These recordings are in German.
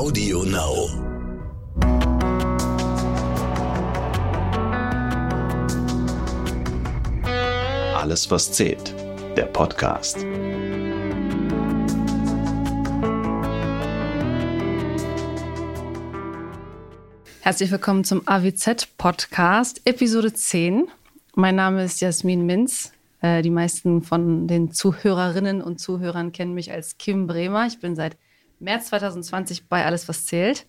Audio Now. Alles, was zählt. Der Podcast. Herzlich willkommen zum AWZ-Podcast, Episode 10. Mein Name ist Jasmin Minz. Äh, die meisten von den Zuhörerinnen und Zuhörern kennen mich als Kim Bremer. Ich bin seit März 2020 bei Alles, was zählt.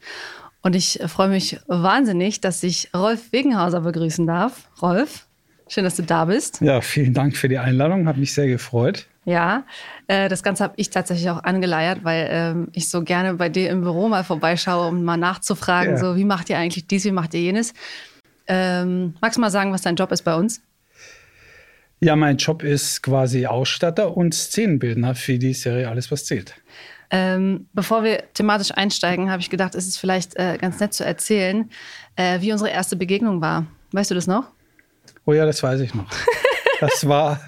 Und ich freue mich wahnsinnig, dass ich Rolf Wegenhauser begrüßen darf. Rolf, schön, dass du da bist. Ja, vielen Dank für die Einladung. Hat mich sehr gefreut. Ja, äh, das Ganze habe ich tatsächlich auch angeleiert, weil ähm, ich so gerne bei dir im Büro mal vorbeischaue, um mal nachzufragen, ja. so wie macht ihr eigentlich dies, wie macht ihr jenes. Ähm, magst du mal sagen, was dein Job ist bei uns? Ja, mein Job ist quasi Ausstatter und Szenenbildner für die Serie Alles, was zählt. Ähm, bevor wir thematisch einsteigen, habe ich gedacht, es ist vielleicht äh, ganz nett zu erzählen, äh, wie unsere erste Begegnung war. Weißt du das noch? Oh ja, das weiß ich noch. Das war,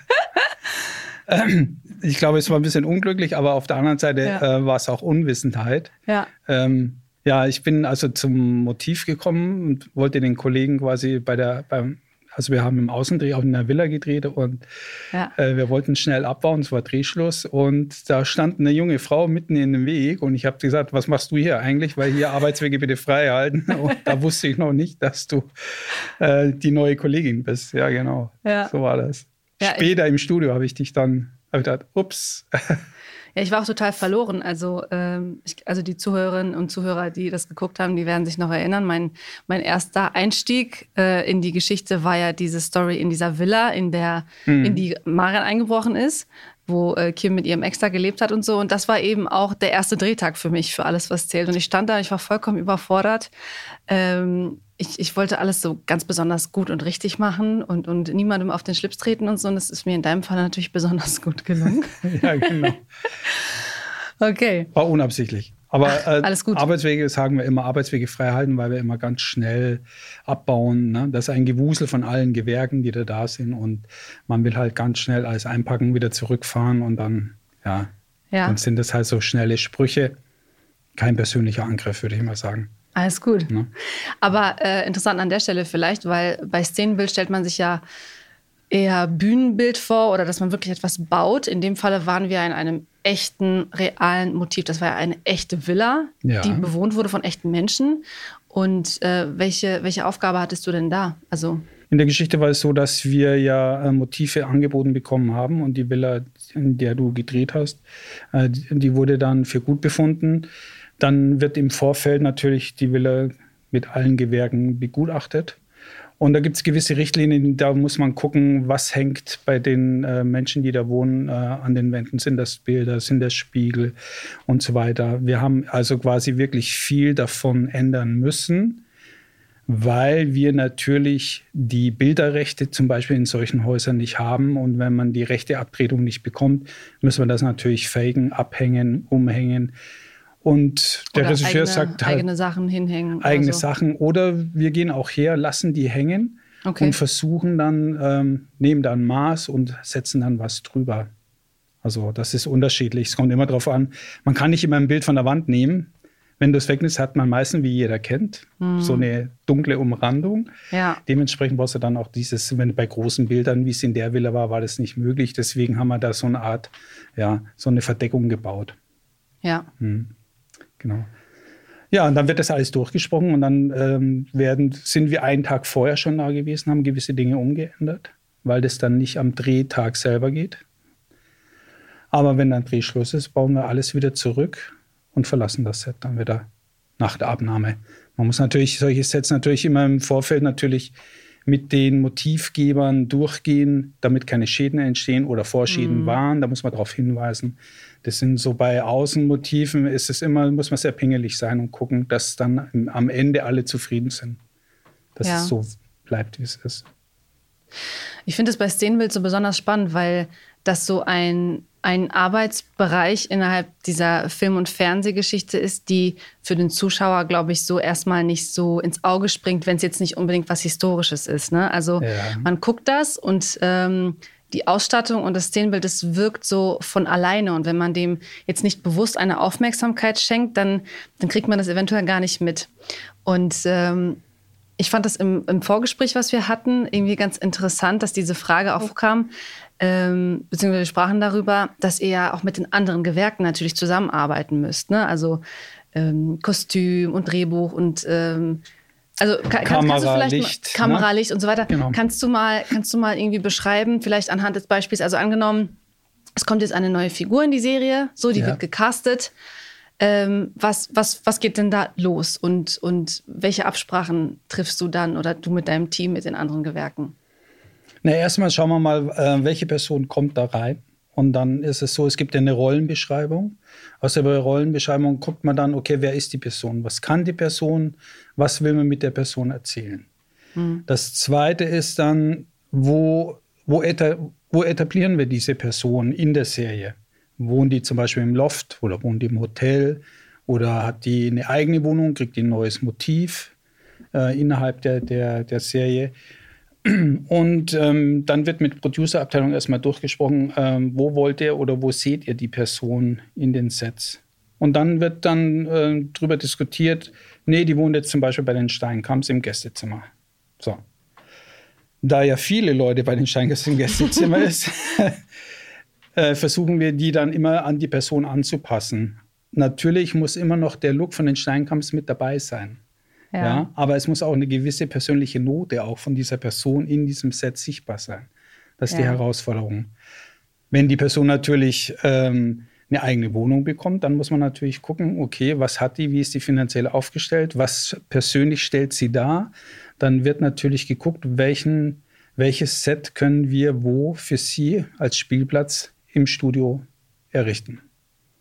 ähm, ich glaube, es war ein bisschen unglücklich, aber auf der anderen Seite ja. äh, war es auch Unwissenheit. Ja. Ähm, ja, ich bin also zum Motiv gekommen und wollte den Kollegen quasi bei der, beim also wir haben im Außendreh auch in der Villa gedreht und ja. äh, wir wollten schnell abbauen, es war Drehschluss und da stand eine junge Frau mitten in dem Weg und ich habe gesagt, was machst du hier eigentlich, weil hier Arbeitswege bitte frei halten und da wusste ich noch nicht, dass du äh, die neue Kollegin bist. Ja, genau, ja. so war das. Ja, Später im Studio habe ich dich dann, habe gedacht, ups. Ja, ich war auch total verloren. Also, ähm, ich, also die Zuhörerinnen und Zuhörer, die das geguckt haben, die werden sich noch erinnern. Mein, mein erster Einstieg äh, in die Geschichte war ja diese Story in dieser Villa, in der mhm. in die Marian eingebrochen ist wo äh, Kim mit ihrem Ex da gelebt hat und so. Und das war eben auch der erste Drehtag für mich, für alles, was zählt. Und ich stand da, ich war vollkommen überfordert. Ähm, ich, ich wollte alles so ganz besonders gut und richtig machen und, und niemandem auf den Schlips treten und so. Und das ist mir in deinem Fall natürlich besonders gut gelungen. ja, genau. okay. War unabsichtlich. Aber äh, Alles gut. Arbeitswege sagen wir immer, Arbeitswege frei halten, weil wir immer ganz schnell abbauen. Ne? Das ist ein Gewusel von allen Gewerken, die da da sind. Und man will halt ganz schnell alles einpacken, wieder zurückfahren und dann, ja, ja. dann sind das halt so schnelle Sprüche. Kein persönlicher Angriff, würde ich mal sagen. Alles gut. Ne? Aber äh, interessant an der Stelle vielleicht, weil bei Szenenbild stellt man sich ja eher Bühnenbild vor oder dass man wirklich etwas baut. In dem Falle waren wir in einem echten, realen Motiv. Das war ja eine echte Villa, ja. die bewohnt wurde von echten Menschen. Und äh, welche, welche Aufgabe hattest du denn da? Also in der Geschichte war es so, dass wir ja äh, Motive angeboten bekommen haben und die Villa, in der du gedreht hast, äh, die wurde dann für gut befunden. Dann wird im Vorfeld natürlich die Villa mit allen Gewerken begutachtet. Und da gibt es gewisse Richtlinien, da muss man gucken, was hängt bei den äh, Menschen, die da wohnen, äh, an den Wänden. Sind das Bilder, sind das Spiegel und so weiter. Wir haben also quasi wirklich viel davon ändern müssen, weil wir natürlich die Bilderrechte zum Beispiel in solchen Häusern nicht haben. Und wenn man die rechte Abtretung nicht bekommt, müssen wir das natürlich faken, abhängen, umhängen. Und der Oder Regisseur eigene, sagt halt, eigene Sachen hinhängen. Eigene so. Sachen. Oder wir gehen auch her, lassen die hängen okay. und versuchen dann, ähm, nehmen dann Maß und setzen dann was drüber. Also das ist unterschiedlich. Es kommt immer darauf an. Man kann nicht immer ein Bild von der Wand nehmen. Wenn du es wegnimmst, hat man meistens, wie jeder kennt, hm. so eine dunkle Umrandung. Ja. Dementsprechend brauchst du dann auch dieses, wenn bei großen Bildern, wie es in der Villa war, war das nicht möglich. Deswegen haben wir da so eine Art, ja, so eine Verdeckung gebaut. Ja. Hm. Genau. Ja, und dann wird das alles durchgesprochen und dann ähm, werden, sind wir einen Tag vorher schon da gewesen, haben gewisse Dinge umgeändert, weil das dann nicht am Drehtag selber geht. Aber wenn dann Drehschluss ist, bauen wir alles wieder zurück und verlassen das Set dann wieder nach der Abnahme. Man muss natürlich solche Sets natürlich immer im Vorfeld natürlich mit den Motivgebern durchgehen, damit keine Schäden entstehen oder Vorschäden mhm. waren. Da muss man darauf hinweisen. Das sind so bei Außenmotiven ist es immer, muss man sehr pingelig sein und gucken, dass dann am Ende alle zufrieden sind. Dass ja. es so bleibt, wie es ist. Ich finde es bei Szenenbild so besonders spannend, weil das so ein ein Arbeitsbereich innerhalb dieser Film- und Fernsehgeschichte ist, die für den Zuschauer, glaube ich, so erstmal nicht so ins Auge springt, wenn es jetzt nicht unbedingt was Historisches ist. Ne? Also ja. man guckt das und ähm, die Ausstattung und das Szenenbild, das wirkt so von alleine. Und wenn man dem jetzt nicht bewusst eine Aufmerksamkeit schenkt, dann, dann kriegt man das eventuell gar nicht mit. Und ähm, ich fand das im, im, Vorgespräch, was wir hatten, irgendwie ganz interessant, dass diese Frage aufkam, ähm, beziehungsweise wir sprachen darüber, dass ihr ja auch mit den anderen Gewerken natürlich zusammenarbeiten müsst. Ne? Also ähm, Kostüm und Drehbuch und ähm, also kann, Kamera, kannst du vielleicht Licht, mal, Kamera, ne? Licht und so weiter. Genau. Kannst du mal, kannst du mal irgendwie beschreiben, vielleicht anhand des Beispiels, also angenommen, es kommt jetzt eine neue Figur in die Serie, so, die ja. wird gecastet. Ähm, was, was, was geht denn da los und, und welche Absprachen triffst du dann oder du mit deinem Team, mit den anderen Gewerken? Na, erstmal schauen wir mal, äh, welche Person kommt da rein. Und dann ist es so, es gibt eine Rollenbeschreibung. Aus der Rollenbeschreibung guckt man dann, okay, wer ist die Person? Was kann die Person? Was will man mit der Person erzählen? Mhm. Das zweite ist dann, wo, wo, eta wo etablieren wir diese Person in der Serie? Wohnen die zum Beispiel im Loft oder wohnen die im Hotel? Oder hat die eine eigene Wohnung, kriegt die ein neues Motiv äh, innerhalb der, der, der Serie? Und ähm, dann wird mit Producer-Abteilung erstmal durchgesprochen, ähm, wo wollt ihr oder wo seht ihr die Person in den Sets? Und dann wird dann äh, darüber diskutiert, nee, die wohnt jetzt zum Beispiel bei den Steinkamps im Gästezimmer. So. Da ja viele Leute bei den Steinkamps im Gästezimmer ist, äh, versuchen wir die dann immer an die Person anzupassen. Natürlich muss immer noch der Look von den Steinkamps mit dabei sein. Ja. ja. aber es muss auch eine gewisse persönliche Note auch von dieser Person in diesem Set sichtbar sein. Das ist ja. die Herausforderung. Wenn die Person natürlich ähm, eine eigene Wohnung bekommt, dann muss man natürlich gucken, okay, was hat die, wie ist die finanziell aufgestellt, was persönlich stellt sie dar. Dann wird natürlich geguckt, welchen, welches Set können wir wo für sie als Spielplatz im Studio errichten.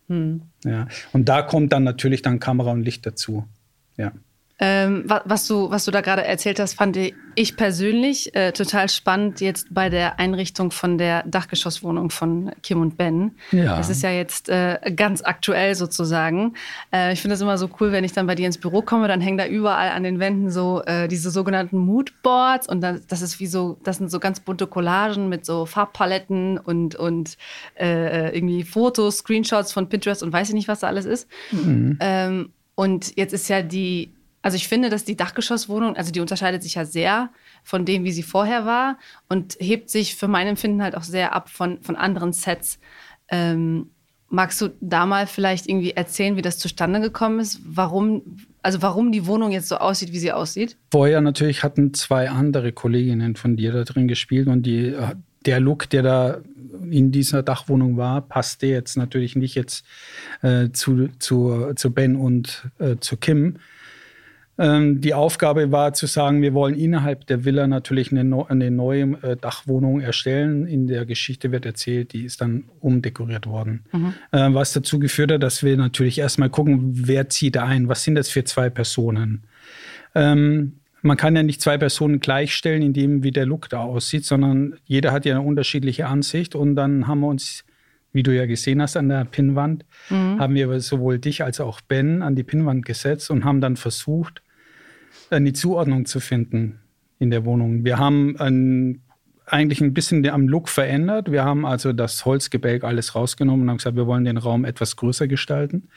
Hm. Ja. Und da kommt dann natürlich dann Kamera und Licht dazu. Ja. Ähm, was, du, was du da gerade erzählt hast, fand ich persönlich äh, total spannend jetzt bei der Einrichtung von der Dachgeschosswohnung von Kim und Ben. Ja. Das ist ja jetzt äh, ganz aktuell sozusagen. Äh, ich finde das immer so cool, wenn ich dann bei dir ins Büro komme, dann hängen da überall an den Wänden so äh, diese sogenannten Moodboards und dann, das ist wie so, das sind so ganz bunte Collagen mit so Farbpaletten und, und äh, irgendwie Fotos, Screenshots von Pinterest und weiß ich nicht, was da alles ist. Mhm. Ähm, und jetzt ist ja die also ich finde, dass die Dachgeschosswohnung, also die unterscheidet sich ja sehr von dem, wie sie vorher war und hebt sich für mein Empfinden halt auch sehr ab von, von anderen Sets. Ähm, magst du da mal vielleicht irgendwie erzählen, wie das zustande gekommen ist? Warum, also warum die Wohnung jetzt so aussieht, wie sie aussieht? Vorher natürlich hatten zwei andere Kolleginnen von dir da drin gespielt und die, der Look, der da in dieser Dachwohnung war, passte jetzt natürlich nicht jetzt äh, zu, zu, zu Ben und äh, zu Kim. Ähm, die Aufgabe war zu sagen, wir wollen innerhalb der Villa natürlich eine, eine neue äh, Dachwohnung erstellen. In der Geschichte wird erzählt, die ist dann umdekoriert worden. Mhm. Äh, was dazu geführt hat, dass wir natürlich erstmal gucken, wer zieht ein, was sind das für zwei Personen. Ähm, man kann ja nicht zwei Personen gleichstellen, in dem wie der Look da aussieht, sondern jeder hat ja eine unterschiedliche Ansicht. Und dann haben wir uns, wie du ja gesehen hast an der Pinnwand, mhm. haben wir sowohl dich als auch Ben an die Pinnwand gesetzt und haben dann versucht, eine Zuordnung zu finden in der Wohnung. Wir haben ein, eigentlich ein bisschen am Look verändert. Wir haben also das Holzgebälk alles rausgenommen und haben gesagt, wir wollen den Raum etwas größer gestalten.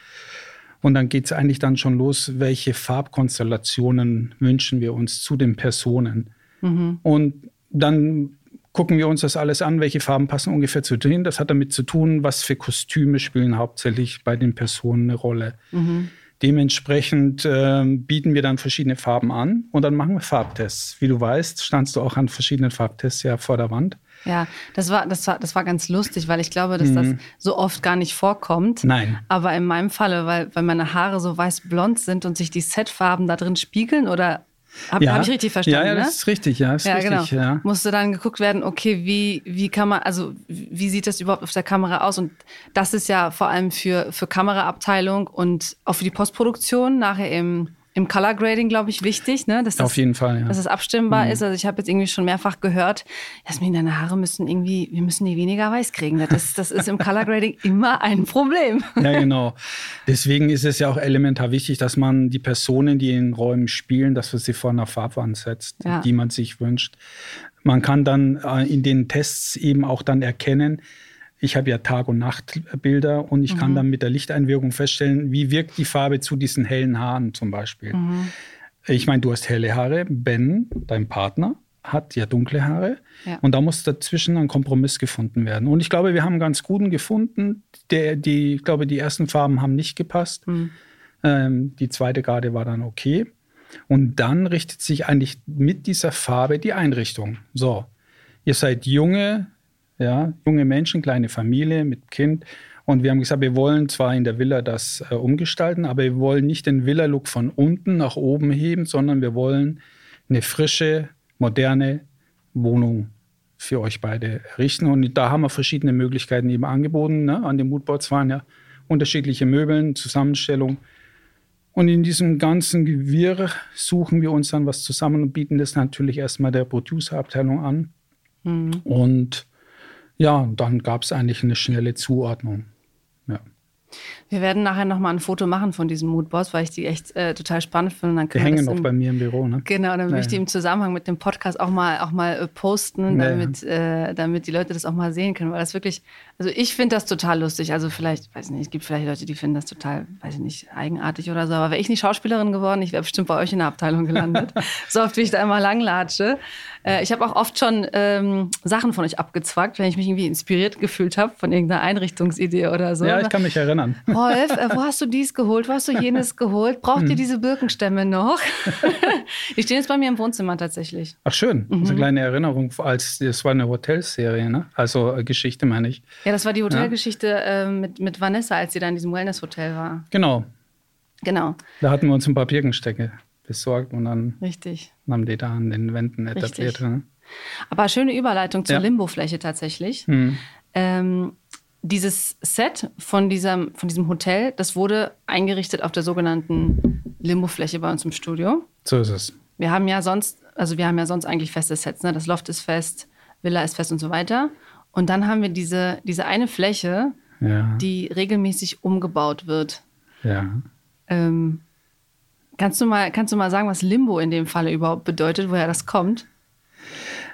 Und dann geht es eigentlich dann schon los, welche Farbkonstellationen wünschen wir uns zu den Personen. Mhm. Und dann gucken wir uns das alles an, welche Farben passen ungefähr zu denen. Das hat damit zu tun, was für Kostüme spielen hauptsächlich bei den Personen eine Rolle. Mhm. Dementsprechend äh, bieten wir dann verschiedene Farben an und dann machen wir Farbtests. Wie du weißt, standst du auch an verschiedenen Farbtests ja vor der Wand. Ja, das war, das war, das war ganz lustig, weil ich glaube, dass mhm. das so oft gar nicht vorkommt. Nein. Aber in meinem Falle, weil, weil meine Haare so weiß-blond sind und sich die Setfarben da drin spiegeln oder habe ja. hab ich richtig verstanden? Ja, ja, das ne? ist richtig, ja. Ist ja, richtig, genau. Ja. Musste dann geguckt werden, okay, wie, wie kann man, also wie sieht das überhaupt auf der Kamera aus? Und das ist ja vor allem für, für Kameraabteilung und auch für die Postproduktion nachher im im Color Grading, glaube ich, wichtig, ne? Dass das, Auf jeden Fall, ja. Dass es abstimmbar mhm. ist. Also ich habe jetzt irgendwie schon mehrfach gehört, Jasmin, deine Haare müssen irgendwie, wir müssen die weniger weiß kriegen. Das, das ist im Color Grading immer ein Problem. Ja, genau. Deswegen ist es ja auch elementar wichtig, dass man die Personen, die in Räumen spielen, dass man sie vor einer Farbwand setzt, ja. die man sich wünscht. Man kann dann äh, in den Tests eben auch dann erkennen, ich habe ja Tag- und Nachtbilder und ich mhm. kann dann mit der Lichteinwirkung feststellen, wie wirkt die Farbe zu diesen hellen Haaren zum Beispiel. Mhm. Ich meine, du hast helle Haare, Ben, dein Partner, hat ja dunkle Haare. Ja. Und da muss dazwischen ein Kompromiss gefunden werden. Und ich glaube, wir haben einen ganz guten gefunden. Der, die, ich glaube, die ersten Farben haben nicht gepasst. Mhm. Ähm, die zweite Garde war dann okay. Und dann richtet sich eigentlich mit dieser Farbe die Einrichtung. So, ihr seid junge, ja, junge Menschen, kleine Familie mit Kind. Und wir haben gesagt, wir wollen zwar in der Villa das äh, umgestalten, aber wir wollen nicht den Villa-Look von unten nach oben heben, sondern wir wollen eine frische, moderne Wohnung für euch beide errichten. Und da haben wir verschiedene Möglichkeiten eben angeboten. Ne? An den Moodboards waren ja unterschiedliche Möbeln, Zusammenstellung. Und in diesem ganzen Gewirr suchen wir uns dann was zusammen und bieten das natürlich erstmal der Producer-Abteilung an. Mhm. Und ja, dann gab es eigentlich eine schnelle Zuordnung. Ja. Wir werden nachher nochmal ein Foto machen von diesem Moodboss, weil ich die echt äh, total spannend finde. Dann die hängen noch bei mir im Büro, ne? Genau, dann naja. möchte ich die im Zusammenhang mit dem Podcast auch mal, auch mal äh, posten, naja. damit, äh, damit die Leute das auch mal sehen können, weil das wirklich, also ich finde das total lustig. Also vielleicht, weiß nicht, es gibt vielleicht Leute, die finden das total, weiß ich nicht, eigenartig oder so, aber wäre ich nicht Schauspielerin geworden, ich wäre bestimmt bei euch in der Abteilung gelandet. so oft, wie ich da immer langlatsche. Äh, ich habe auch oft schon ähm, Sachen von euch abgezwackt, wenn ich mich irgendwie inspiriert gefühlt habe von irgendeiner Einrichtungsidee oder so. Ja, ich kann mich erinnern. Rolf, äh, wo hast du dies geholt? Wo hast du jenes geholt? Braucht hm. ihr diese Birkenstämme noch? die stehen jetzt bei mir im Wohnzimmer tatsächlich. Ach schön, mhm. eine kleine Erinnerung, als das war eine Hotelserie, ne? Also äh, Geschichte meine ich. Ja, das war die Hotelgeschichte ja. äh, mit, mit Vanessa, als sie da in diesem Wellness-Hotel war. Genau. Genau. Da hatten wir uns ein paar Birkenstecke besorgt und dann Richtig. Haben die da an den Wänden etabliert. Ne? Aber schöne Überleitung zur ja. Limbofläche tatsächlich. Hm. Ähm, dieses Set von diesem, von diesem Hotel, das wurde eingerichtet auf der sogenannten Limbo-Fläche bei uns im Studio. So ist es. Wir haben ja sonst, also wir haben ja sonst eigentlich feste Sets, ne? Das Loft ist fest, Villa ist fest und so weiter. Und dann haben wir diese, diese eine Fläche, ja. die regelmäßig umgebaut wird. Ja. Ähm, kannst, du mal, kannst du mal sagen, was Limbo in dem Falle überhaupt bedeutet, woher das kommt?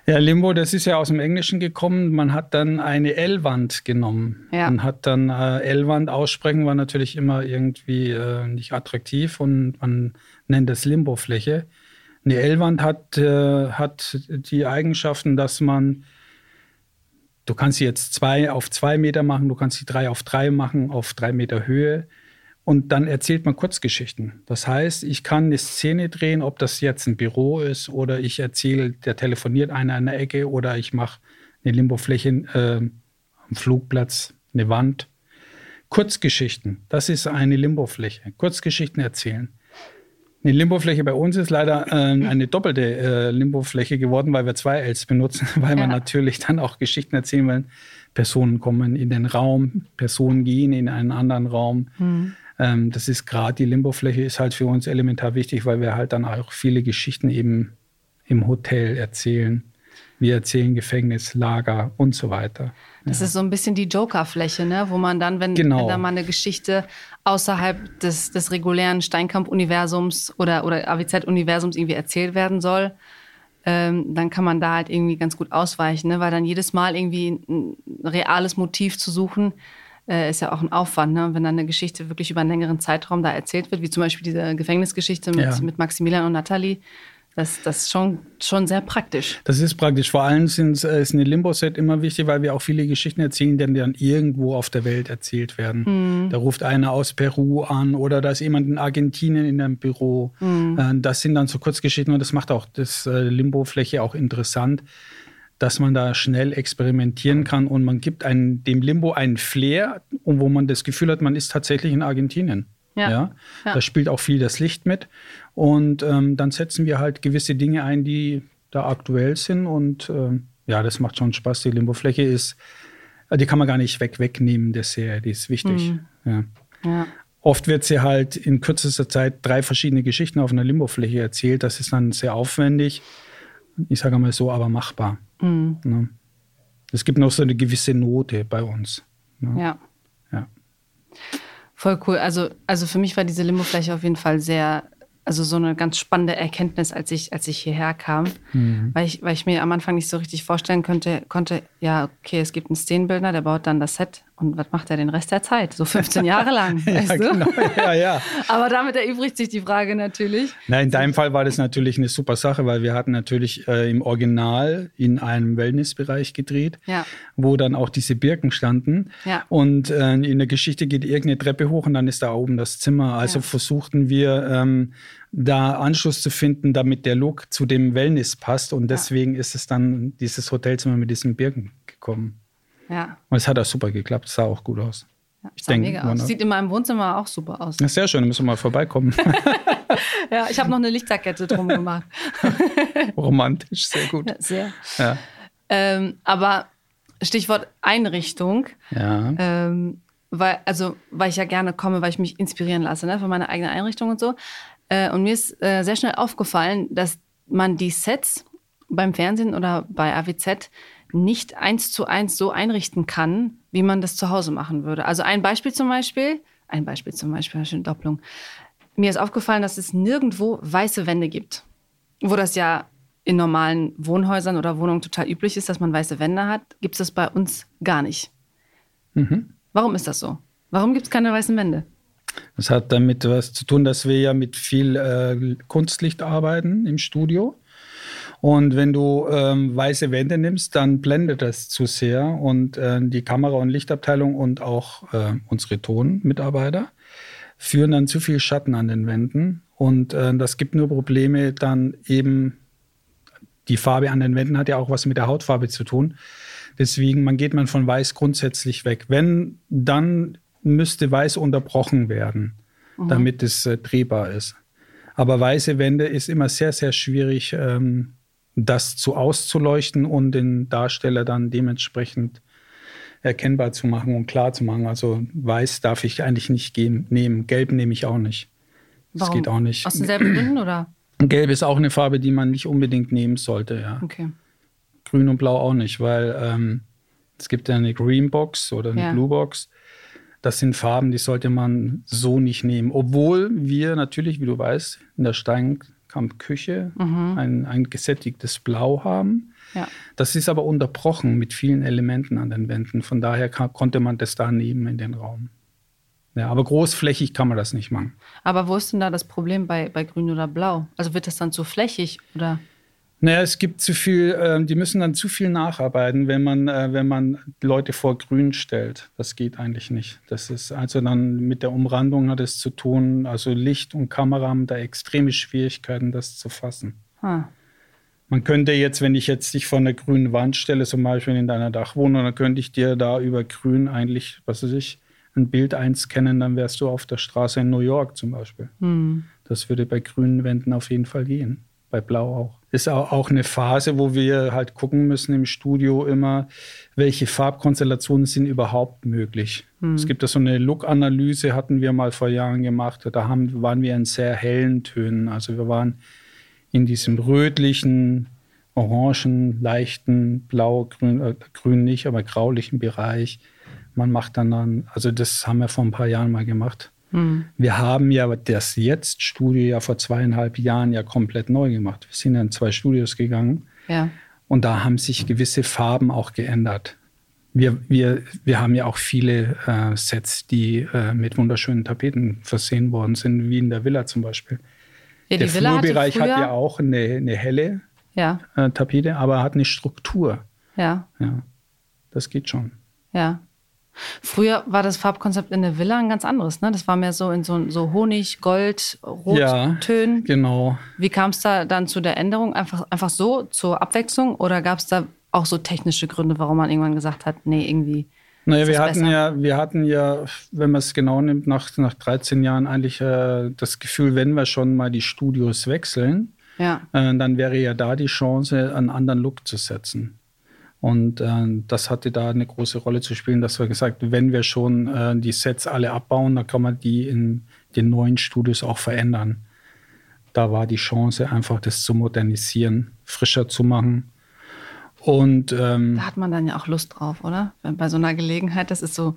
Ja, Limbo, das ist ja aus dem Englischen gekommen. Man hat dann eine L-Wand genommen. Ja. Man hat dann äh, L-Wand aussprechen, war natürlich immer irgendwie äh, nicht attraktiv und man nennt es Limbo-Fläche. Eine L-Wand hat, äh, hat die Eigenschaften, dass man, du kannst sie jetzt zwei auf zwei Meter machen, du kannst sie drei auf drei machen, auf drei Meter Höhe. Und dann erzählt man Kurzgeschichten. Das heißt, ich kann eine Szene drehen, ob das jetzt ein Büro ist oder ich erzähle, der telefoniert einer an der Ecke oder ich mache eine Limbofläche äh, am Flugplatz, eine Wand. Kurzgeschichten, das ist eine Limbofläche. Kurzgeschichten erzählen. Eine Limbofläche bei uns ist leider äh, eine doppelte äh, Limbofläche geworden, weil wir zwei Ls benutzen, weil ja. wir natürlich dann auch Geschichten erzählen wollen. Personen kommen in den Raum, Personen gehen in einen anderen Raum. Mhm. Ähm, das ist gerade die Limbofläche ist halt für uns elementar wichtig, weil wir halt dann auch viele Geschichten eben im Hotel erzählen. Wir erzählen Gefängnis, Lager und so weiter. Das ja. ist so ein bisschen die Joker-Fläche, ne? wo man dann, wenn, genau. wenn da mal eine Geschichte außerhalb des, des regulären Steinkamp-Universums oder, oder AWZ-Universums irgendwie erzählt werden soll, ähm, dann kann man da halt irgendwie ganz gut ausweichen, ne? weil dann jedes Mal irgendwie ein reales Motiv zu suchen, äh, ist ja auch ein Aufwand, ne? wenn dann eine Geschichte wirklich über einen längeren Zeitraum da erzählt wird, wie zum Beispiel diese Gefängnisgeschichte mit, ja. mit Maximilian und Nathalie. Das, das ist schon, schon sehr praktisch. Das ist praktisch. Vor allem sind, äh, ist eine Limbo-Set immer wichtig, weil wir auch viele Geschichten erzählen, die dann irgendwo auf der Welt erzählt werden. Mhm. Da ruft einer aus Peru an oder da ist jemand in Argentinien in einem Büro. Mhm. Äh, das sind dann so Kurzgeschichten und das macht auch das äh, Limbo-Fläche auch interessant dass man da schnell experimentieren kann und man gibt einen, dem Limbo einen Flair, wo man das Gefühl hat, man ist tatsächlich in Argentinien. Ja, ja? ja. Da spielt auch viel das Licht mit. Und ähm, dann setzen wir halt gewisse Dinge ein, die da aktuell sind. Und ähm, ja, das macht schon Spaß. Die Limbo-Fläche ist, äh, die kann man gar nicht weg wegnehmen, der Serie, die ist wichtig. Mhm. Ja. ja. Oft wird sie halt in kürzester Zeit drei verschiedene Geschichten auf einer Limbo-Fläche erzählt. Das ist dann sehr aufwendig. Ich sage mal so, aber machbar. Mhm. Ne? Es gibt noch so eine gewisse Note bei uns. Ne? Ja. ja. Voll cool. Also, also für mich war diese Limbo-Fläche auf jeden Fall sehr, also so eine ganz spannende Erkenntnis, als ich, als ich hierher kam, mhm. weil, ich, weil ich mir am Anfang nicht so richtig vorstellen könnte, konnte, ja, okay, es gibt einen Szenenbildner, der baut dann das Set und was macht er den Rest der Zeit? So 15 Jahre lang. ja, genau. ja, ja. Aber damit erübrigt sich die Frage natürlich. Na, in deinem Fall war das natürlich eine super Sache, weil wir hatten natürlich äh, im Original in einem Wellnessbereich gedreht, ja. wo dann auch diese Birken standen. Ja. Und äh, in der Geschichte geht irgendeine Treppe hoch und dann ist da oben das Zimmer. Also versuchten wir ähm, da Anschluss zu finden, damit der Look zu dem Wellness passt. Und deswegen ist es dann dieses Hotelzimmer mit diesen Birken gekommen. Ja. Und es hat auch super geklappt, es sah auch gut aus. Ja, ich denke, mega aus. Sieht in meinem Wohnzimmer auch super aus. Ja, sehr schön, müssen wir mal vorbeikommen. ja, ich habe noch eine Lichterkette drum gemacht. Romantisch, sehr gut. Ja, sehr. Ja. Ähm, aber Stichwort Einrichtung. Ja. Ähm, weil, also, weil ich ja gerne komme, weil ich mich inspirieren lasse ne, von meiner eigenen Einrichtung und so. Äh, und mir ist äh, sehr schnell aufgefallen, dass man die Sets beim Fernsehen oder bei AWZ nicht eins zu eins so einrichten kann, wie man das zu Hause machen würde. Also ein Beispiel zum Beispiel, ein Beispiel zum Beispiel, eine schöne Doppelung. Mir ist aufgefallen, dass es nirgendwo weiße Wände gibt, wo das ja in normalen Wohnhäusern oder Wohnungen total üblich ist, dass man weiße Wände hat, gibt es das bei uns gar nicht. Mhm. Warum ist das so? Warum gibt es keine weißen Wände? Das hat damit was zu tun, dass wir ja mit viel äh, Kunstlicht arbeiten im Studio. Und wenn du ähm, weiße Wände nimmst, dann blendet das zu sehr. Und äh, die Kamera- und Lichtabteilung und auch äh, unsere Tonmitarbeiter führen dann zu viel Schatten an den Wänden. Und äh, das gibt nur Probleme dann eben, die Farbe an den Wänden hat ja auch was mit der Hautfarbe zu tun. Deswegen, man geht man von Weiß grundsätzlich weg. Wenn, dann müsste Weiß unterbrochen werden, mhm. damit es äh, drehbar ist. Aber weiße Wände ist immer sehr, sehr schwierig ähm, das zu auszuleuchten und den Darsteller dann dementsprechend erkennbar zu machen und klar zu machen. Also weiß darf ich eigentlich nicht gehen, nehmen. Gelb nehme ich auch nicht. Das Warum? geht auch nicht. Aus denselben Gründen oder? Gelb ist auch eine Farbe, die man nicht unbedingt nehmen sollte, ja. Okay. Grün und Blau auch nicht, weil ähm, es gibt ja eine Green Box oder eine ja. Blue Box. Das sind Farben, die sollte man so nicht nehmen. Obwohl wir natürlich, wie du weißt, in der Stein Küche mhm. ein, ein gesättigtes Blau haben. Ja. Das ist aber unterbrochen mit vielen Elementen an den Wänden. Von daher kann, konnte man das da nehmen in den Raum. Ja, aber großflächig kann man das nicht machen. Aber wo ist denn da das Problem bei, bei Grün oder Blau? Also wird das dann zu flächig oder? Naja, es gibt zu viel, äh, die müssen dann zu viel nacharbeiten, wenn man, äh, wenn man Leute vor Grün stellt. Das geht eigentlich nicht. Das ist also dann mit der Umrandung hat es zu tun. Also Licht und Kamera haben da extreme Schwierigkeiten, das zu fassen. Ah. Man könnte jetzt, wenn ich jetzt dich vor einer grünen Wand stelle, zum Beispiel in deiner Dachwohnung, dann könnte ich dir da über Grün eigentlich, was weiß ich, ein Bild einscannen, dann wärst du auf der Straße in New York zum Beispiel. Hm. Das würde bei grünen Wänden auf jeden Fall gehen bei Blau auch. Ist auch eine Phase, wo wir halt gucken müssen im Studio immer, welche Farbkonstellationen sind überhaupt möglich. Mhm. Es gibt da so eine Look-Analyse, hatten wir mal vor Jahren gemacht. Da haben, waren wir in sehr hellen Tönen. Also wir waren in diesem rötlichen, orangen, leichten, blau, grün, äh, grün nicht, aber graulichen Bereich. Man macht dann, dann, also das haben wir vor ein paar Jahren mal gemacht. Mhm. Wir haben ja das Jetzt-Studio ja vor zweieinhalb Jahren ja komplett neu gemacht. Wir sind ja in zwei Studios gegangen. Ja. Und da haben sich gewisse Farben auch geändert. Wir, wir, wir haben ja auch viele äh, Sets, die äh, mit wunderschönen Tapeten versehen worden sind, wie in der Villa zum Beispiel. Ja, der Flurbereich hat ja auch eine, eine helle ja. äh, Tapete, aber hat eine Struktur. Ja. ja. Das geht schon. Ja. Früher war das Farbkonzept in der Villa ein ganz anderes, ne? Das war mehr so in so, so Honig, Gold, Rottönen. Ja, genau. Wie kam es da dann zu der Änderung? Einfach, einfach so zur Abwechslung oder gab es da auch so technische Gründe, warum man irgendwann gesagt hat, nee, irgendwie. Naja, wir hatten ja, wir hatten ja, wenn man es genau nimmt, nach, nach 13 Jahren eigentlich äh, das Gefühl, wenn wir schon mal die Studios wechseln, ja. äh, dann wäre ja da die Chance, einen anderen Look zu setzen. Und äh, das hatte da eine große Rolle zu spielen, dass wir gesagt, wenn wir schon äh, die Sets alle abbauen, dann kann man die in den neuen Studios auch verändern. Da war die Chance, einfach das zu modernisieren, frischer zu machen. Und ähm, da hat man dann ja auch Lust drauf, oder? Bei so einer Gelegenheit, das ist so,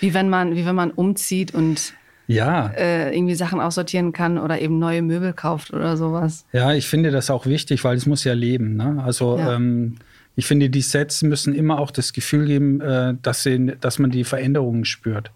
wie wenn man, wie wenn man umzieht und ja. äh, irgendwie Sachen aussortieren kann oder eben neue Möbel kauft oder sowas. Ja, ich finde das auch wichtig, weil es muss ja leben. Ne? Also Ja. ähm, ich finde, die Sets müssen immer auch das Gefühl geben, äh, dass, sie, dass man die Veränderungen spürt.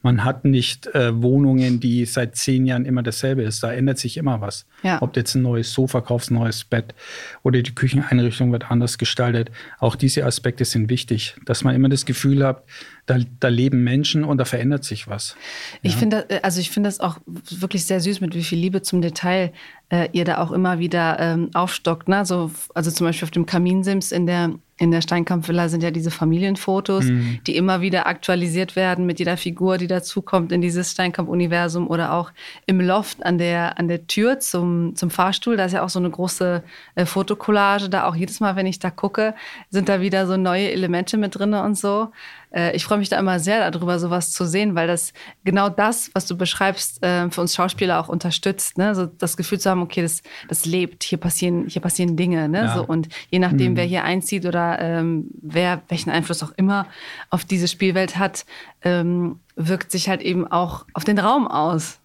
Man hat nicht äh, Wohnungen, die seit zehn Jahren immer dasselbe ist. Da ändert sich immer was. Ja. Ob du jetzt ein neues Sofa kaufst, ein neues Bett oder die Kücheneinrichtung wird anders gestaltet. Auch diese Aspekte sind wichtig, dass man immer das Gefühl hat, da, da leben Menschen und da verändert sich was. Ich finde, das- also ich finde das auch wirklich sehr süß, mit wie viel Liebe zum Detail äh, ihr da auch immer wieder ähm, aufstockt. Ne? So, also zum Beispiel auf dem Kaminsims in der, in der Steinkampfvilla sind ja diese Familienfotos, die immer wieder aktualisiert werden mit jeder Figur, die dazukommt in dieses Steinkamp-Universum oder auch im Loft an der, an der Tür zum, zum Fahrstuhl. Da ist ja auch so eine große äh, Fotokollage. Da auch jedes Mal, wenn ich da gucke, sind da wieder so neue Elemente mit drin und so. Äh, ich freue mich da immer sehr darüber, sowas zu sehen, weil das genau das, was du beschreibst, äh, für uns Schauspieler auch unterstützt. Ne? So das Gefühl zu haben, okay, das, das lebt, hier passieren, hier passieren Dinge. Ne? Ja. So, und je nachdem, wer hier einzieht oder ähm, wer welchen Einfluss auch immer auf diese Spielwelt hat, ähm, wirkt sich halt eben auch auf den Raum aus.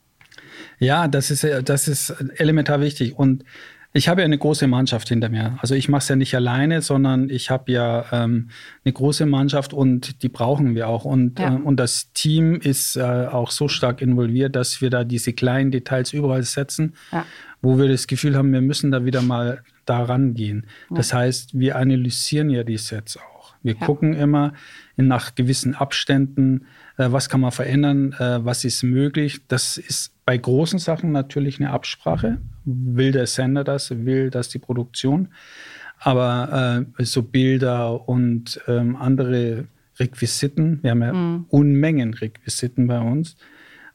Ja, das ist, äh, das ist elementar wichtig. Und ich habe ja eine große Mannschaft hinter mir. Also ich mache es ja nicht alleine, sondern ich habe ja ähm, eine große Mannschaft und die brauchen wir auch. Und, Ja. äh, und das Team ist äh, auch so stark involviert, dass wir da diese kleinen Details überall setzen, Ja. wo wir das Gefühl haben, wir müssen da wieder mal da rangehen. Das heißt, wir analysieren ja die Sets auch. Wir Ja. gucken immer nach gewissen Abständen, äh, was kann man verändern, äh, was ist möglich. Das ist bei großen Sachen natürlich eine Absprache. Will der Sender das, will das die Produktion. Aber äh, so Bilder und ähm, andere Requisiten, wir haben ja Unmengen Requisiten bei uns.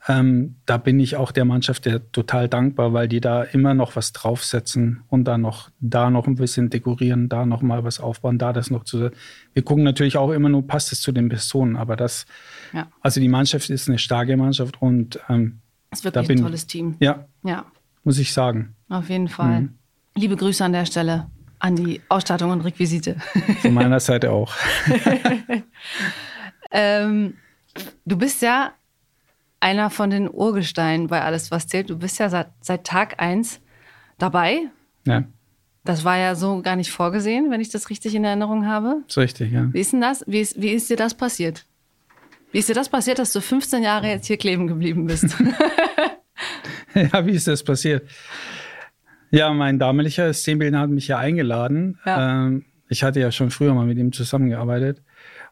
Ähm, da bin ich auch der Mannschaft der total dankbar, weil die da immer noch was draufsetzen und da noch, da noch ein bisschen dekorieren, da noch mal was aufbauen, da das noch zu. Wir gucken natürlich auch immer nur, passt es zu den Personen, aber das, Ja. also die Mannschaft ist eine starke Mannschaft und ähm, Das ist wirklich Da ein tolles Team. ja, Ja, muss ich sagen. auf jeden Fall. Mhm. Liebe Grüße an der Stelle an die Ausstattung und Requisite. Von meiner Seite auch. ähm, du bist ja einer von den Urgesteinen bei Alles, was zählt. Du bist ja seit, seit Tag eins dabei. Ja, Das war ja so gar nicht vorgesehen, wenn ich das richtig in Erinnerung habe. ist richtig, ja. Wie ist denn das? Wie ist, wie ist dir das passiert? Wie ist dir das passiert, dass du 15 Jahre jetzt hier kleben geblieben bist? Ja, wie ist das passiert? Ja, mein damaliger Szenenbildner hat mich ja eingeladen. Ja. Ähm, ich hatte ja schon früher mal mit ihm zusammengearbeitet.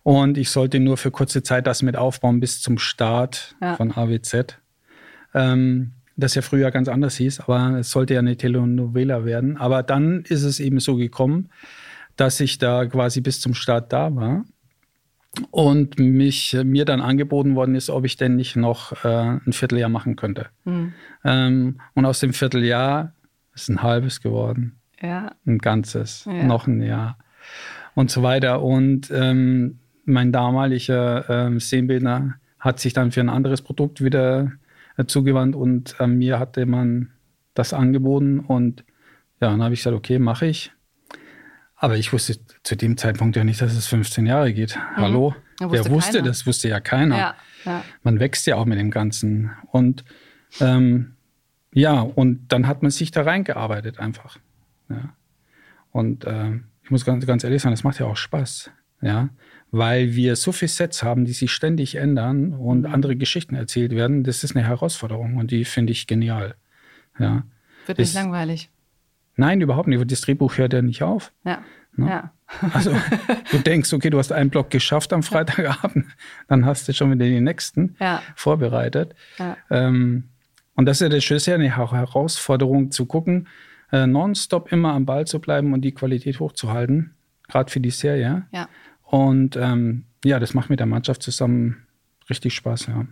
Und ich sollte nur für kurze Zeit das mit aufbauen bis zum Start Ja. von AWZ. Ähm, das ja früher ganz anders hieß, aber es sollte ja eine Telenovela werden. Aber dann ist es eben so gekommen, dass ich da quasi bis zum Start da war und mich, mir dann angeboten worden ist, ob ich denn nicht noch äh, ein Vierteljahr machen könnte. Ähm, und aus dem Vierteljahr ist ein halbes geworden, ja. ein ganzes, Ja. noch ein Jahr und so weiter. Und ähm, mein damaliger ähm, Szenenbildner hat sich dann für ein anderes Produkt wieder äh, zugewandt und äh, mir hatte man das angeboten und ja, dann habe ich gesagt, okay, mache ich. Aber ich wusste zu dem Zeitpunkt ja nicht, dass es 15 Jahre geht. Hallo? Mhm. Ja, Wer wusste wusste keiner. das? Wusste ja keiner Ja, ja. man wächst ja auch mit dem Ganzen. Und ähm, ja, und dann hat man sich da reingearbeitet einfach. Ja. Und ähm, ich muss ganz, ganz ehrlich sagen, das macht ja auch Spaß. Ja, weil wir so viele Sets haben, die sich ständig ändern und Mhm. andere Geschichten erzählt werden. Das ist eine Herausforderung und die finde ich genial. Ja. Wird nicht Das- langweilig. Nein, überhaupt nicht. Das Drehbuch hört ja nicht auf. Ja. Ne? Ja. Also du denkst, okay, du hast einen Block geschafft am Freitagabend, dann hast du schon wieder den nächsten Ja. vorbereitet. Ja. Ähm, und das ist ja das Schöne, eine Her- Herausforderung zu gucken, äh, nonstop immer am Ball zu bleiben und die Qualität hochzuhalten, gerade für die Serie. ja. Und ähm, ja, das macht mit der Mannschaft zusammen richtig Spaß, ja.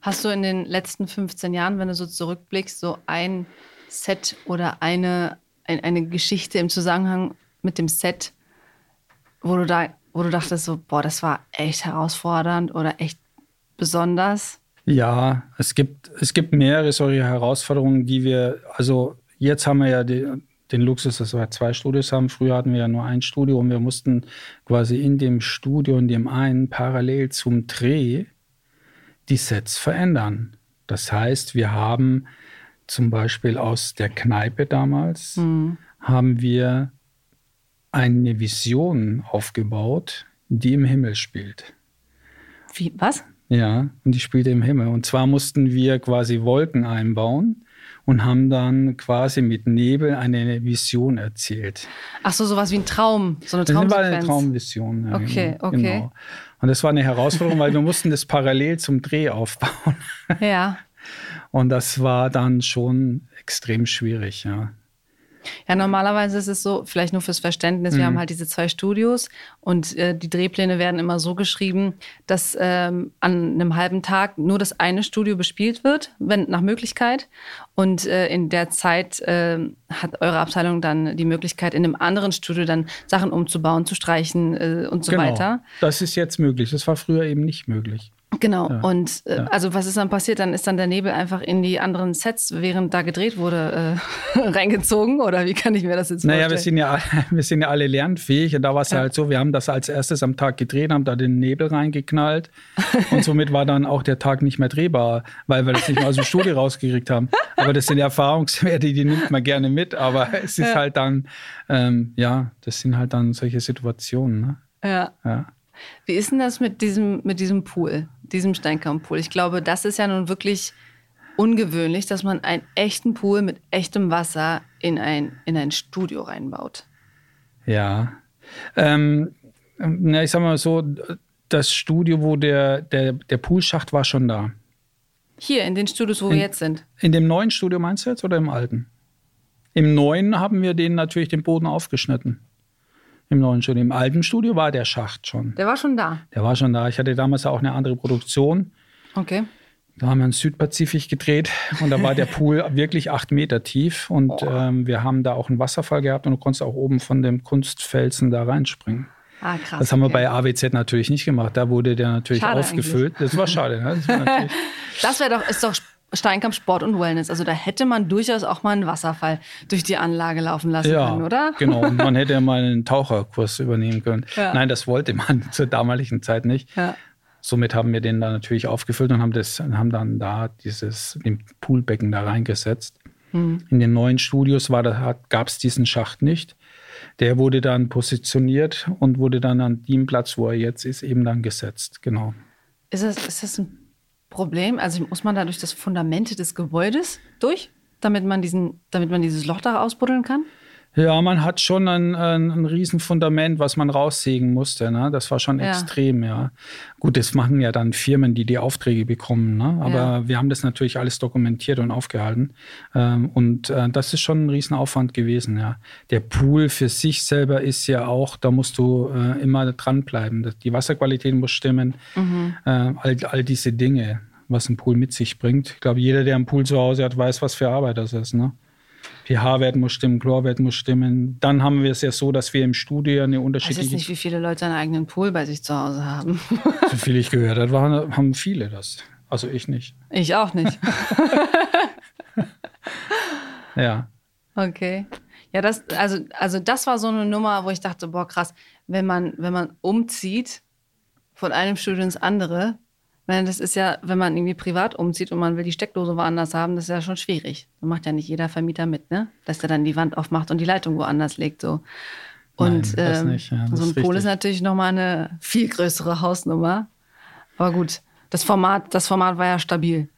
Hast du in den letzten 15 Jahren, wenn du so zurückblickst, so ein Set oder eine, ein, eine Geschichte im Zusammenhang mit dem Set, wo du da, wo du dachtest so, boah, das war echt herausfordernd oder echt besonders? Ja, es gibt, es gibt mehrere solche Herausforderungen, die wir, also jetzt haben wir ja die, den Luxus, dass wir zwei Studios haben. Früher hatten wir ja nur ein Studio und wir mussten quasi in dem Studio, in dem einen parallel zum Dreh die Sets verändern. Das heißt, wir haben zum Beispiel aus der Kneipe damals, mhm. haben wir eine Vision aufgebaut, die im Himmel spielt. Wie, was? Ja, und die spielte im Himmel. Und zwar mussten wir quasi Wolken einbauen und haben dann quasi mit Nebel eine Vision erzählt. Ach so, sowas wie ein Traum, so eine Traumsequenz. Das war eine Traumvision. Ja, okay, genau. okay. Genau. Und das war eine Herausforderung, weil wir mussten das parallel zum Dreh aufbauen. Ja. Und das war dann schon extrem schwierig, ja. Ja, normalerweise ist es so, vielleicht nur fürs Verständnis, mhm. wir haben halt diese zwei Studios und äh, die Drehpläne werden immer so geschrieben, dass ähm, an einem halben Tag nur das eine Studio bespielt wird, wenn nach Möglichkeit. Und äh, in der Zeit äh, hat eure Abteilung dann die Möglichkeit, in einem anderen Studio dann Sachen umzubauen, zu streichen äh, und so genau. weiter. Das ist jetzt möglich. Das war früher eben nicht möglich. Genau. Ja. Und äh, ja. also was ist dann passiert? Dann ist dann der Nebel einfach in die anderen Sets, während da gedreht wurde, äh, reingezogen? Oder wie kann ich mir das jetzt vorstellen? Naja, wir sind ja, wir sind ja alle lernfähig. Und da war es ja. halt so, wir haben das als erstes am Tag gedreht, haben da den Nebel reingeknallt. und somit war dann auch der Tag nicht mehr drehbar, weil wir das nicht mal aus dem Studio rausgekriegt haben. Aber das sind Erfahrungswerte, die nimmt man gerne mit. Aber es ist halt dann, ähm, ja, das sind halt dann solche Situationen. Ne? Ja. ja. Wie ist denn das mit diesem, mit diesem Pool, diesem Steinkammpool? Ich glaube, das ist ja nun wirklich ungewöhnlich, dass man einen echten Pool mit echtem Wasser in ein, in ein Studio reinbaut. Ja. Ähm, na, ich sag mal so, das Studio, wo der, der, der Poolschacht war schon da. Hier, in den Studios, wo in, wir jetzt sind. In dem neuen Studio meinst du jetzt oder im alten? Im neuen haben wir den natürlich den Boden aufgeschnitten im neuen Studio. Im alten Studio war der Schacht schon. Der war schon da. Der war schon da. Ich hatte damals auch eine andere Produktion. Okay. Da haben wir in Südpazifik gedreht und da war der Pool wirklich acht Meter tief und oh. ähm, wir haben da auch einen Wasserfall gehabt und du konntest auch oben von dem Kunstfelsen da reinspringen. Ah, krass. Das haben wir bei AWZ natürlich nicht gemacht. Da wurde der natürlich schade aufgefüllt. Eigentlich. Das war schade. Ne? Das, das wäre doch, ist doch Steinkamp Sport und Wellness. Also da hätte man durchaus auch mal einen Wasserfall durch die Anlage laufen lassen ja, können, oder? Genau, und man hätte ja mal einen Taucherkurs übernehmen können. Ja. Nein, das wollte man zur damaligen Zeit nicht. Ja. Somit haben wir den dann natürlich aufgefüllt und haben, das, haben dann da dieses den Poolbecken da reingesetzt. Mhm. In den neuen Studios gab es diesen Schacht nicht. Der wurde dann positioniert und wurde dann an dem Platz, wo er jetzt ist, eben dann gesetzt. Genau. Ist das, ist das ein Problem? Also muss man da durch das Fundament des Gebäudes durch, damit man, diesen, damit man dieses Loch da ausbuddeln kann? Ja, man hat schon ein, ein, ein Riesenfundament, was man raussägen musste. Ne? Das war schon ja. extrem, ja. Gut, das machen ja dann Firmen, die die Aufträge bekommen. Ne? Aber ja. wir haben das natürlich alles dokumentiert und aufgehalten. Ähm, und äh, das ist schon ein Riesenaufwand gewesen, ja. Der Pool für sich selber ist ja auch, da musst du äh, immer dranbleiben. Die Wasserqualität muss stimmen, mhm. äh, all, all diese Dinge was ein Pool mit sich bringt. Ich glaube, jeder, der einen Pool zu Hause hat, weiß, was für Arbeit das ist. Ne? pH-Wert muss stimmen, Chlorwert muss stimmen. Dann haben wir es ja so, dass wir im Studio eine unterschiedliche. Ich weiß nicht, wie viele Leute einen eigenen Pool bei sich zu Hause haben. so viel ich gehört habe, haben viele das. Also ich nicht. Ich auch nicht. ja. Okay. Ja, das, also, also das war so eine Nummer, wo ich dachte, boah, krass, wenn man, wenn man umzieht von einem Studio ins andere, weil das ist ja, wenn man irgendwie privat umzieht und man will die Steckdose woanders haben, das ist ja schon schwierig. Da macht ja nicht jeder Vermieter mit, ne? Dass der dann die Wand aufmacht und die Leitung woanders legt. So. Und Nein, ähm, ja, so ein Pool ist natürlich nochmal eine viel größere Hausnummer. Aber gut, das Format, das Format war ja stabil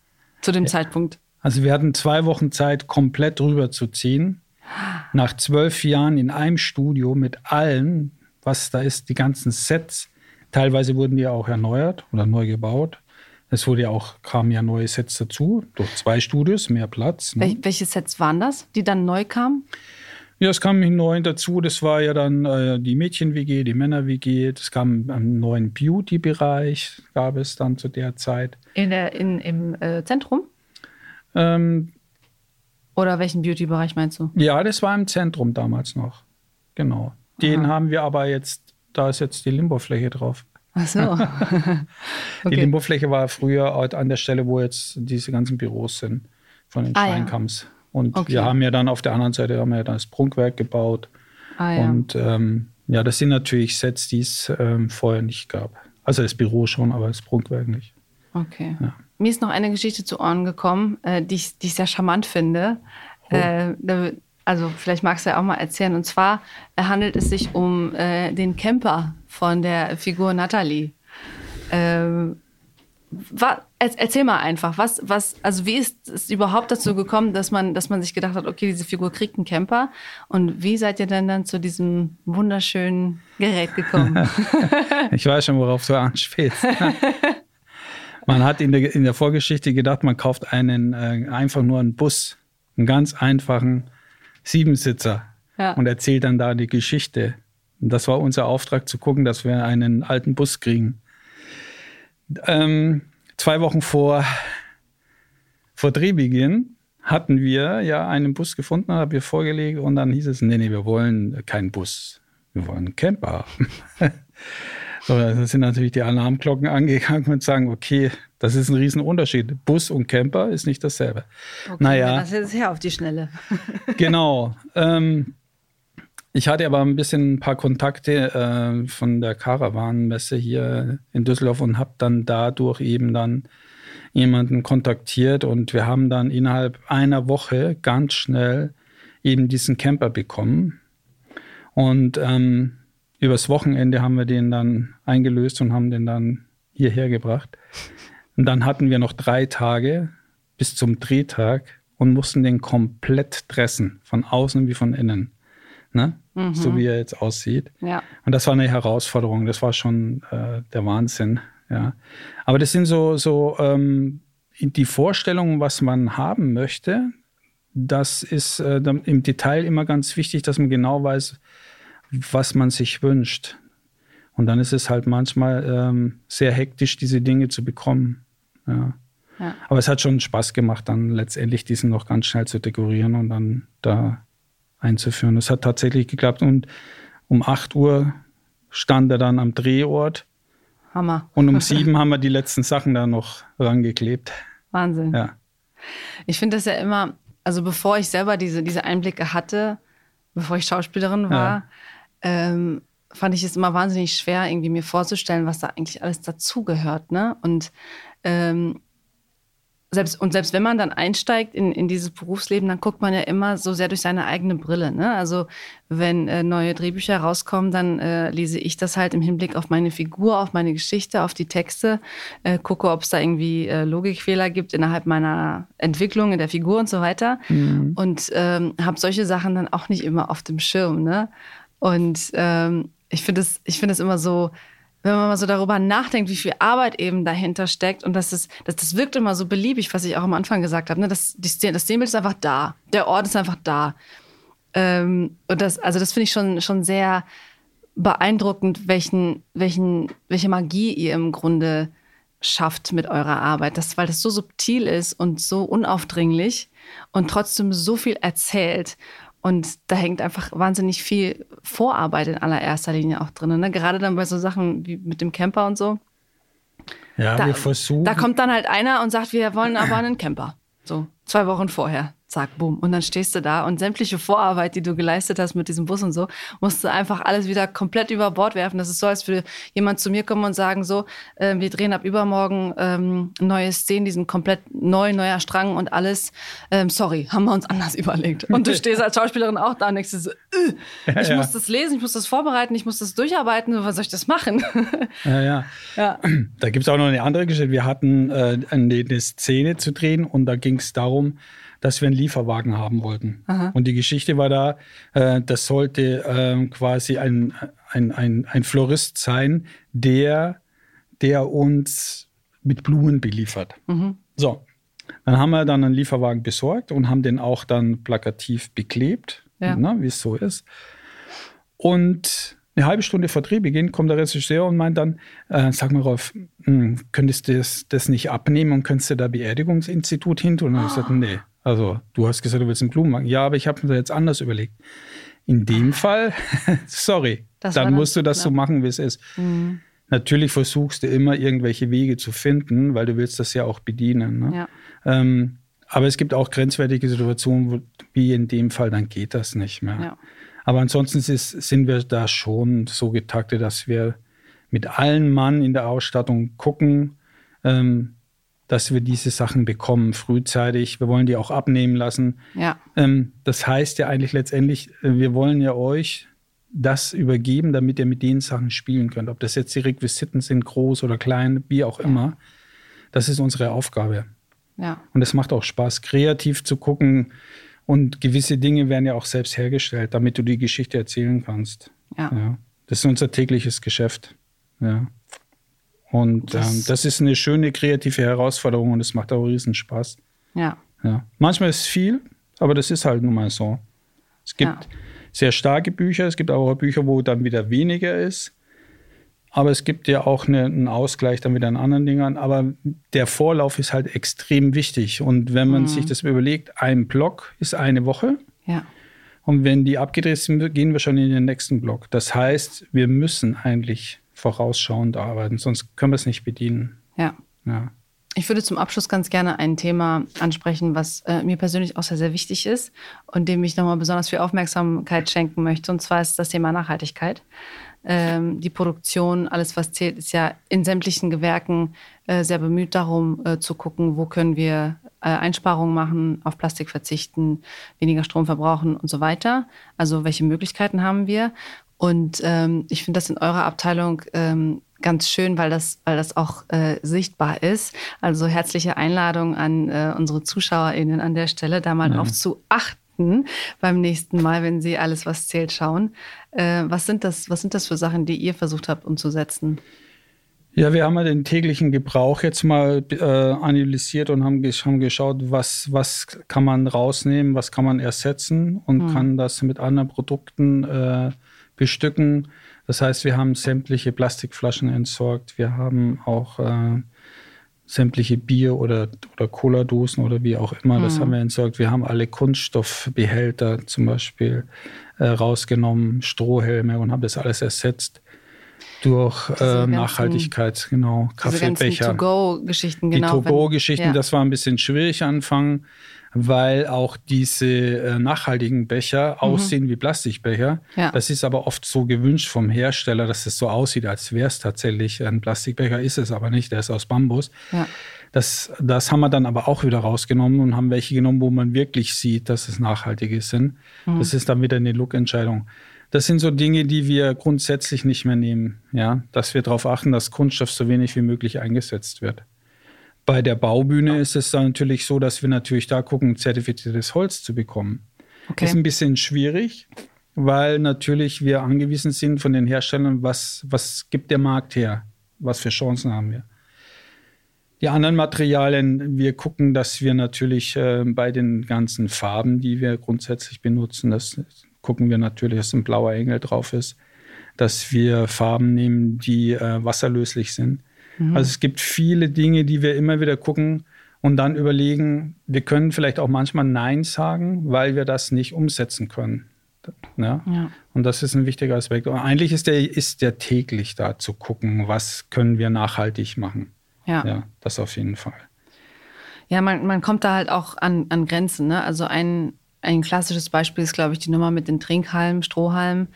zu dem ja. Zeitpunkt. Also wir hatten zwei Wochen Zeit, komplett rüber zu ziehen. Nach zwölf Jahren in einem Studio mit allen, was da ist, die ganzen Sets Teilweise wurden die auch erneuert oder neu gebaut. Es wurde ja auch, kamen ja neue Sets dazu, durch zwei Studios, mehr Platz. Ne? welche Sets waren das, die dann neu kamen? Ja, es kam neu dazu. Das war ja dann äh, die Mädchen-WG, die Männer-WG. Es kam einen neuen Beauty-Bereich, gab es dann zu der Zeit. In der, in, Im äh, Zentrum? Ähm, Oder welchen Beauty-Bereich meinst du? Ja, das war im Zentrum damals noch. Genau. Den Aha. haben wir aber jetzt da ist jetzt die Limbofläche drauf. Ach so. okay. Die Limbofläche war früher an der Stelle, wo jetzt diese ganzen Büros sind von den ah, Steinkamms. Ja. Und okay. wir haben ja dann auf der anderen Seite haben wir ja dann das Prunkwerk gebaut. Ah, ja. Und ähm, ja, das sind natürlich Sets, die es ähm, vorher nicht gab. Also das Büro schon, aber das Prunkwerk nicht. Okay. Ja. Mir ist noch eine Geschichte zu Ohren gekommen, äh, die, ich, die ich sehr charmant finde. Oh. Äh, also vielleicht magst du ja auch mal erzählen. Und zwar handelt es sich um äh, den Camper von der Figur Natalie. Ähm, erzähl mal einfach, was, was, also wie ist es überhaupt dazu gekommen, dass man, dass man sich gedacht hat, okay, diese Figur kriegt einen Camper und wie seid ihr denn dann zu diesem wunderschönen Gerät gekommen? ich weiß schon, worauf du anspielst. man hat in der, in der Vorgeschichte gedacht, man kauft einen äh, einfach nur einen Bus, einen ganz einfachen Siebensitzer ja. und erzählt dann da die Geschichte. Und das war unser Auftrag, zu gucken, dass wir einen alten Bus kriegen. Ähm, zwei Wochen vor, vor Drehbeginn hatten wir ja einen Bus gefunden, haben wir vorgelegt und dann hieß es, nee, nee, wir wollen keinen Bus, wir wollen einen Camper haben. so, da sind natürlich die Alarmglocken angegangen und sagen, okay, das ist ein Riesenunterschied. Bus und Camper ist nicht dasselbe. Okay, naja. Das ist ja auf die Schnelle. genau. Ähm, ich hatte aber ein bisschen ein paar Kontakte äh, von der Caravan-Messe hier in Düsseldorf und habe dann dadurch eben dann jemanden kontaktiert und wir haben dann innerhalb einer Woche ganz schnell eben diesen Camper bekommen. Und ähm, übers Wochenende haben wir den dann eingelöst und haben den dann hierher gebracht. Und dann hatten wir noch drei Tage bis zum Drehtag und mussten den komplett dressen, von außen wie von innen ne? Mhm. so wie er jetzt aussieht. Ja. Und das war eine Herausforderung, das war schon äh, der Wahnsinn. Ja. Aber das sind so, so ähm, die Vorstellungen, was man haben möchte. Das ist äh, im Detail immer ganz wichtig, dass man genau weiß, was man sich wünscht. Und dann ist es halt manchmal ähm, sehr hektisch, diese Dinge zu bekommen. Ja. ja. Aber es hat schon Spaß gemacht, dann letztendlich diesen noch ganz schnell zu dekorieren und dann da einzuführen. Das hat tatsächlich geklappt und um 8 Uhr stand er dann am Drehort. Hammer. Und um sieben haben wir die letzten Sachen da noch rangeklebt. Wahnsinn. Ja. Ich finde das ja immer, also bevor ich selber diese, diese Einblicke hatte, bevor ich Schauspielerin war, ja. ähm, fand ich es immer wahnsinnig schwer, irgendwie mir vorzustellen, was da eigentlich alles dazugehört. Ne? Und ähm, selbst, und selbst wenn man dann einsteigt in, in dieses Berufsleben, dann guckt man ja immer so sehr durch seine eigene Brille. Ne? Also wenn äh, neue Drehbücher rauskommen, dann äh, lese ich das halt im Hinblick auf meine Figur, auf meine Geschichte, auf die Texte, äh, gucke, ob es da irgendwie äh, Logikfehler gibt innerhalb meiner Entwicklung in der Figur und so weiter. Mhm. Und ähm, habe solche Sachen dann auch nicht immer auf dem Schirm. Ne? Und ähm, ich finde es find immer so wenn man mal so darüber nachdenkt, wie viel Arbeit eben dahinter steckt und das ist, das, das wirkt immer so beliebig, was ich auch am Anfang gesagt habe. Ne? Das, das Szenenbild ist einfach da, der Ort ist einfach da. Ähm, und das, also das finde ich schon, schon sehr beeindruckend, welchen, welchen, welche Magie ihr im Grunde schafft mit eurer Arbeit, das, weil das so subtil ist und so unaufdringlich und trotzdem so viel erzählt. Und da hängt einfach wahnsinnig viel Vorarbeit in allererster Linie auch drin. Ne? Gerade dann bei so Sachen wie mit dem Camper und so. Ja, da, wir versuchen. Da kommt dann halt einer und sagt, wir wollen aber einen Camper. So, zwei Wochen vorher zack, boom. Und dann stehst du da und sämtliche Vorarbeit, die du geleistet hast mit diesem Bus und so, musst du einfach alles wieder komplett über Bord werfen. Das ist so, als würde jemand zu mir kommen und sagen, so, äh, wir drehen ab übermorgen ähm, neue Szenen, die sind komplett neu, neuer Strang und alles. Ähm, sorry, haben wir uns anders überlegt. Und du stehst als Schauspielerin auch da und denkst so, äh, ich ja, muss das lesen, ich muss das vorbereiten, ich muss das durcharbeiten, was soll ich das machen? ja, ja. ja. Da gibt es auch noch eine andere Geschichte. Wir hatten äh, eine Szene zu drehen und da ging es darum, dass wir einen Lieferwagen haben wollten. Aha. Und die Geschichte war da, äh, das sollte äh, quasi ein, ein, ein, ein Florist sein, der, der uns mit Blumen beliefert. Mhm. So, dann haben wir dann einen Lieferwagen besorgt und haben den auch dann plakativ beklebt, ja. wie es so ist. Und eine halbe Stunde vor Drehbeginn kommt der Regisseur und meint dann, äh, sag mal Rolf, mh, hm, könntest du das, das nicht abnehmen und könntest du da Beerdigungsinstitut hin tun? Und oh. ich sagte, nee, also, du hast gesagt, du willst einen Blumenwagen. Ja, aber ich habe mir jetzt anders überlegt. In dem Fall, sorry, das dann musst du das knapp. so machen, wie es ist. Mhm. Natürlich versuchst du immer irgendwelche Wege zu finden, weil du willst das ja auch bedienen. Ne? Ja. Ähm, aber es gibt auch grenzwertige Situationen, wo, wie in dem Fall, dann geht das nicht mehr. Ja. Aber ansonsten ist, sind wir da schon so getaktet, dass wir mit allen Mann in der Ausstattung gucken, ähm, dass wir diese Sachen bekommen frühzeitig. Wir wollen die auch abnehmen lassen. Ja. Ähm, das heißt ja eigentlich letztendlich, äh, wir wollen ja euch das übergeben, damit ihr mit den Sachen spielen könnt. Ob das jetzt die Requisiten sind, groß oder klein, wie auch immer. Das ist unsere Aufgabe. Ja. Und es macht auch Spaß, kreativ zu gucken. Und gewisse Dinge werden ja auch selbst hergestellt, damit du die Geschichte erzählen kannst. Ja. Ja. Das ist unser tägliches Geschäft. Ja. Und Das- ähm, das ist eine schöne kreative Herausforderung und es macht auch riesen Spaß. Ja. Ja. Manchmal ist es viel, aber das ist halt nun mal so. Es gibt Ja. sehr starke Bücher, es gibt aber auch Bücher, wo dann wieder weniger ist. Aber es gibt ja auch eine, einen Ausgleich dann wieder an anderen Dingern. Aber der Vorlauf ist halt extrem wichtig. Und wenn man Mhm. sich das überlegt, ein Block ist eine Woche. Ja. Und wenn die abgedreht sind, gehen wir schon in den nächsten Block. Das heißt, wir müssen eigentlich vorausschauend arbeiten, sonst können wir es nicht bedienen. Ja. Ja. Ich würde zum Abschluss ganz gerne ein Thema ansprechen, was äh, mir persönlich auch sehr, sehr wichtig ist und dem ich nochmal besonders viel Aufmerksamkeit schenken möchte. Und zwar ist das Thema Nachhaltigkeit. Ähm, die Produktion, alles was zählt, ist ja in sämtlichen Gewerken äh, sehr bemüht darum äh, zu gucken, wo können wir äh, Einsparungen machen, auf Plastik verzichten, weniger Strom verbrauchen und so weiter. Also welche Möglichkeiten haben wir? Und ähm, ich finde das in eurer Abteilung ähm, ganz schön, weil das, weil das auch äh, sichtbar ist. Also herzliche Einladung an äh, unsere ZuschauerInnen an der Stelle, da mal drauf zu achten beim nächsten Mal, wenn sie alles, was zählt, schauen. Äh, was, sind das, was sind das für Sachen, die ihr versucht habt umzusetzen? Ja, wir haben ja den täglichen Gebrauch jetzt mal äh, analysiert und haben, gesch haben geschaut, was, was kann man rausnehmen, was kann man ersetzen und kann das mit anderen Produkten äh, bestücken. Das heißt, wir haben sämtliche Plastikflaschen entsorgt. Wir haben auch äh, sämtliche Bier- oder, oder Cola-Dosen oder wie auch immer, das haben wir entsorgt. Wir haben alle Kunststoffbehälter zum Beispiel äh, rausgenommen, Strohhelme und haben das alles ersetzt durch äh, ganzen- Nachhaltigkeit, genau, Kaffeebecher. To-Go-Geschichten, Die genau. wenn- To-Go-Geschichten, ja. das war ein bisschen schwierig anfangen, weil auch diese äh, nachhaltigen Becher aussehen wie Plastikbecher. Mhm. Ja. Das ist aber oft so gewünscht vom Hersteller, dass es so aussieht, als wäre es tatsächlich ein Plastikbecher. Ist es aber nicht, der ist aus Bambus. Ja. Das, das haben wir dann aber auch wieder rausgenommen und haben welche genommen, wo man wirklich sieht, dass es nachhaltige sind. Mhm. Das ist dann wieder eine Look-Entscheidung. Das sind so Dinge, die wir grundsätzlich nicht mehr nehmen. Ja? Dass wir darauf achten, dass Kunststoff so wenig wie möglich eingesetzt wird. Bei der Baubühne ist es dann natürlich so, dass wir natürlich da gucken, zertifiziertes Holz zu bekommen. Okay. Ist ein bisschen schwierig, weil natürlich wir angewiesen sind von den Herstellern, was, was gibt der Markt her? Was für Chancen haben wir? Die anderen Materialien, wir gucken, dass wir natürlich äh, bei den ganzen Farben, die wir grundsätzlich benutzen, das gucken wir natürlich, dass ein blauer Engel drauf ist, dass wir Farben nehmen, die äh, wasserlöslich sind. Also es gibt viele Dinge, die wir immer wieder gucken und dann überlegen, wir können vielleicht auch manchmal Nein sagen, weil wir das nicht umsetzen können. Ja? Ja. Und das ist ein wichtiger Aspekt. Und eigentlich ist der, ist der täglich da zu gucken, was können wir nachhaltig machen. Ja. Ja, das auf jeden Fall. Ja, man, man kommt da halt auch an, an Grenzen. Ne? Also ein, ein klassisches Beispiel ist, glaube ich, die Nummer mit den Trinkhalmen, Strohhalmen.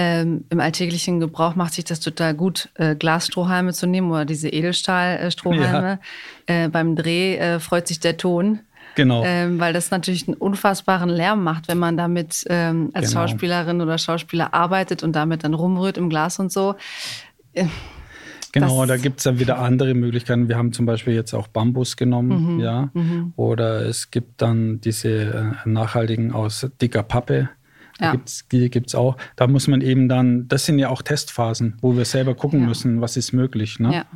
Ähm, Im alltäglichen Gebrauch macht sich das total gut, äh, Glasstrohhalme zu nehmen oder diese Edelstahlstrohhalme. Äh, beim Dreh äh, freut sich der Ton. Genau. Ähm, weil das natürlich einen unfassbaren Lärm macht, wenn man damit ähm, als Genau. Schauspielerin oder Schauspieler arbeitet und damit dann rumrührt im Glas und so. Genau, Das- da gibt es dann wieder andere Möglichkeiten. Wir haben zum Beispiel jetzt auch Bambus genommen, Mhm, ja. Oder es gibt dann diese äh, nachhaltigen aus dicker Pappe. Ja. gibt's, die gibt es auch. Da muss man eben dann, das sind ja auch Testphasen, wo wir selber gucken Ja. müssen, was ist möglich. Ne? Ja.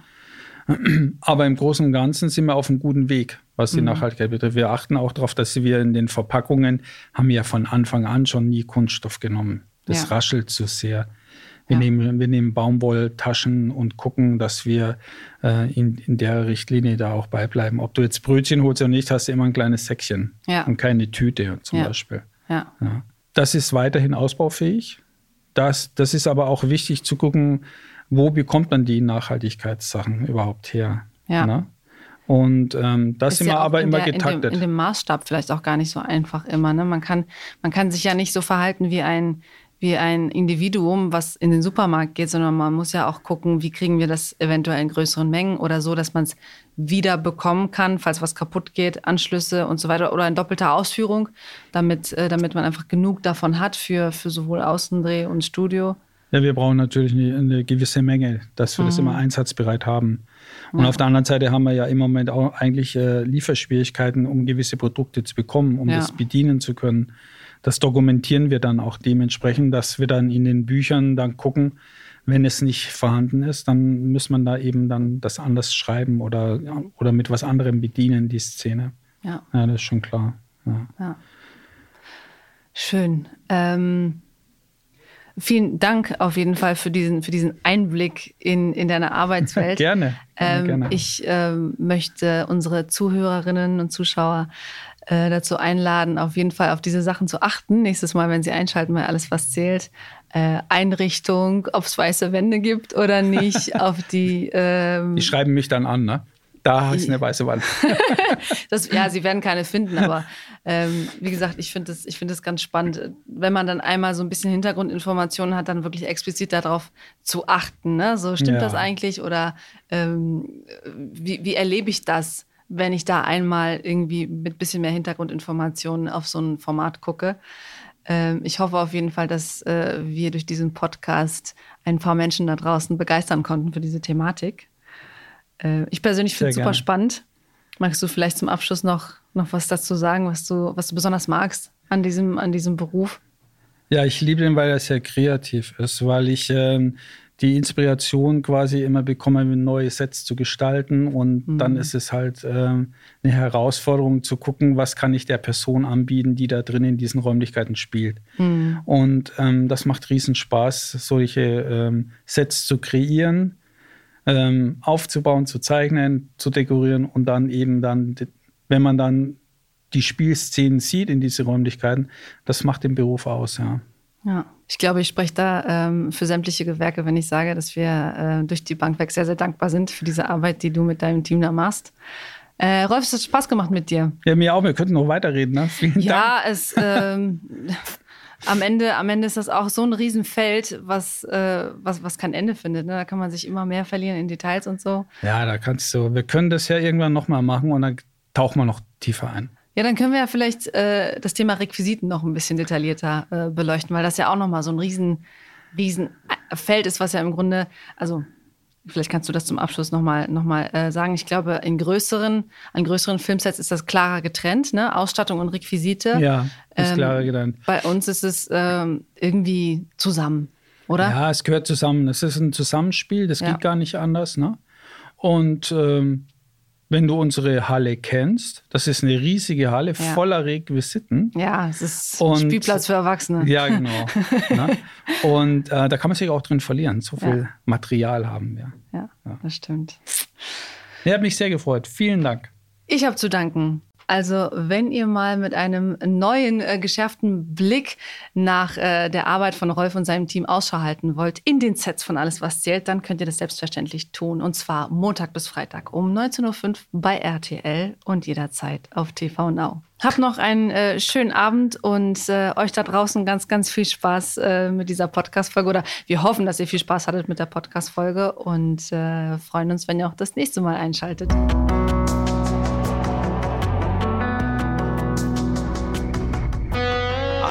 Aber im Großen und Ganzen sind wir auf einem guten Weg, was die Mhm. Nachhaltigkeit betrifft. Wir achten auch darauf, dass wir in den Verpackungen haben wir ja von Anfang an schon nie Kunststoff genommen. Das Ja. raschelt zu sehr. Wir, Ja. nehmen, wir nehmen Baumwolltaschen und gucken, dass wir äh, in, in der Richtlinie da auch beibleiben. Ob du jetzt Brötchen holst oder nicht, hast du immer ein kleines Säckchen Ja. und keine Tüte zum. Beispiel. Ja. Das ist weiterhin ausbaufähig. Das, das ist aber auch wichtig zu gucken, wo bekommt man die Nachhaltigkeitssachen überhaupt her. Ja. Ne? Und ähm, das Ist sind wir ja aber immer der, getaktet. In dem, in dem Maßstab vielleicht auch gar nicht so einfach immer. Ne? Man, kann, man kann sich ja nicht so verhalten wie ein, wie ein Individuum, was in den Supermarkt geht, sondern man muss ja auch gucken, wie kriegen wir das eventuell in größeren Mengen oder so, dass man es wieder bekommen kann, falls was kaputt geht, Anschlüsse und so weiter oder in doppelter Ausführung, damit, äh, damit man einfach genug davon hat für, für sowohl Außendreh und Studio. Ja, wir brauchen natürlich eine, eine gewisse Menge, dass wir mhm. das immer einsatzbereit haben. Und ja. auf der anderen Seite haben wir ja im Moment auch eigentlich äh, Lieferschwierigkeiten, um gewisse Produkte zu bekommen, um ja. das bedienen zu können das dokumentieren wir dann auch dementsprechend, dass wir dann in den Büchern dann gucken, wenn es nicht vorhanden ist, dann muss man da eben dann das anders schreiben oder, oder mit was anderem bedienen, die Szene. Ja. Ja, das ist schon klar. Ja. ja. Schön. Ähm, vielen Dank auf jeden Fall für diesen, für diesen Einblick in, in deine Arbeitswelt. gerne. Ähm, gerne. Ich ähm, möchte unsere Zuhörerinnen und Zuschauer äh, dazu einladen, auf jeden Fall auf diese Sachen zu achten. Nächstes Mal, wenn Sie einschalten bei Alles, was zählt, äh, Einrichtung, ob es weiße Wände gibt oder nicht, auf die. Ähm, die schreiben mich dann an, ne? Da ist eine weiße Wand. das, ja, sie werden keine finden, aber ähm, wie gesagt, ich finde es find ganz spannend, wenn man dann einmal so ein bisschen Hintergrundinformationen hat, dann wirklich explizit darauf zu achten. Ne? So stimmt ja. das eigentlich oder ähm, wie, wie erlebe ich das? Wenn ich da einmal irgendwie mit bisschen mehr Hintergrundinformationen auf so ein Format gucke. Ähm, ich hoffe auf jeden Fall, dass äh, wir durch diesen Podcast ein paar Menschen da draußen begeistern konnten für diese Thematik. Äh, ich persönlich finde es super spannend. Magst du vielleicht zum Abschluss noch, noch was dazu sagen, was du, was du besonders magst an diesem, an diesem Beruf? Ja, ich liebe den, weil er sehr kreativ ist, weil ich ähm, die Inspiration quasi immer bekomme, neue Sets zu gestalten. Und mhm. dann ist es halt ähm, eine Herausforderung zu gucken, was kann ich der Person anbieten, die da drin in diesen Räumlichkeiten spielt. Mhm. Und ähm, das macht riesen Spaß, solche ähm, Sets zu kreieren, ähm, aufzubauen, zu zeichnen, zu dekorieren und dann eben dann, wenn man dann die Spielszenen sieht in diese Räumlichkeiten, das macht den Beruf aus, ja. Ja, ich glaube, ich spreche da ähm, für sämtliche Gewerke, wenn ich sage, dass wir äh, durch die Bank weg sehr, sehr dankbar sind für diese Arbeit, die du mit deinem Team da machst. Äh, Rolf, es hat Spaß gemacht mit dir. Ja, mir auch. Wir könnten noch weiterreden. Ne? Vielen ja, Dank. es ähm, am Ende, am Ende ist das auch so ein Riesenfeld, was, äh, was, was kein Ende findet. Ne? Da kann man sich immer mehr verlieren in Details und so. Ja, da kannst du. Wir können das ja irgendwann nochmal machen und dann tauchen wir noch tiefer ein. Ja, dann können wir ja vielleicht äh, das Thema Requisiten noch ein bisschen detaillierter äh, beleuchten, weil das ja auch nochmal so ein riesen, riesen äh, Feld ist, was ja im Grunde, also vielleicht kannst du das zum Abschluss nochmal noch mal, äh, sagen. Ich glaube, in größeren, an größeren Filmsets ist das klarer getrennt, ne? Ausstattung und Requisite. Ja, ist ähm, klarer getrennt. Bei uns ist es ähm, irgendwie zusammen, oder? Ja, es gehört zusammen. Es ist ein Zusammenspiel, das ja. geht gar nicht anders, ne? Und ähm, wenn du unsere Halle kennst, das ist eine riesige Halle ja. voller Requisiten. Ja, es ist ein Spielplatz für Erwachsene. Ja, genau. ne? Und äh, da kann man sich auch drin verlieren. So viel ja. Material haben wir. Ja, ja. das stimmt. Ich habe mich sehr gefreut. Vielen Dank. Ich habe zu danken. Also wenn ihr mal mit einem neuen, äh, geschärften Blick nach äh, der Arbeit von Rolf und seinem Team Ausschau halten wollt in den Sets von Alles, was zählt, dann könnt ihr das selbstverständlich tun. Und zwar Montag bis Freitag um 19.05 Uhr bei RTL und jederzeit auf TV Now. Habt noch einen äh, schönen Abend und äh, euch da draußen ganz, ganz viel Spaß äh, mit dieser Podcast-Folge. Oder wir hoffen, dass ihr viel Spaß hattet mit der Podcast-Folge und äh, freuen uns, wenn ihr auch das nächste Mal einschaltet.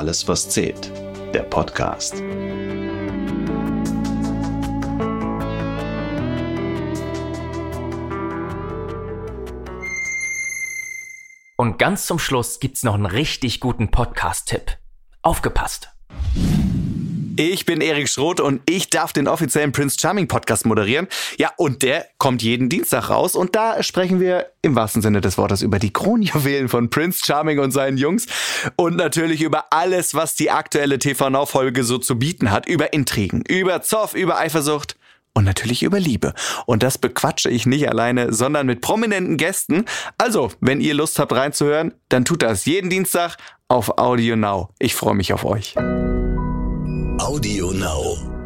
Alles, was zählt. Der Podcast. Und ganz zum Schluss gibt's noch einen richtig guten Podcast-Tipp. Aufgepasst! Ich bin Erik Schroth und ich darf den offiziellen Prince Charming Podcast moderieren. Ja, und der kommt jeden Dienstag raus und da sprechen wir im wahrsten Sinne des Wortes über die Kronjuwelen von Prince Charming und seinen Jungs und natürlich über alles, was die aktuelle TV Now Folge so zu bieten hat, über Intrigen, über Zoff, über Eifersucht und natürlich über Liebe. Und das bequatsche ich nicht alleine, sondern mit prominenten Gästen. Also, wenn ihr Lust habt reinzuhören, dann tut das jeden Dienstag auf Audio Now. Ich freue mich auf euch. Audio Now.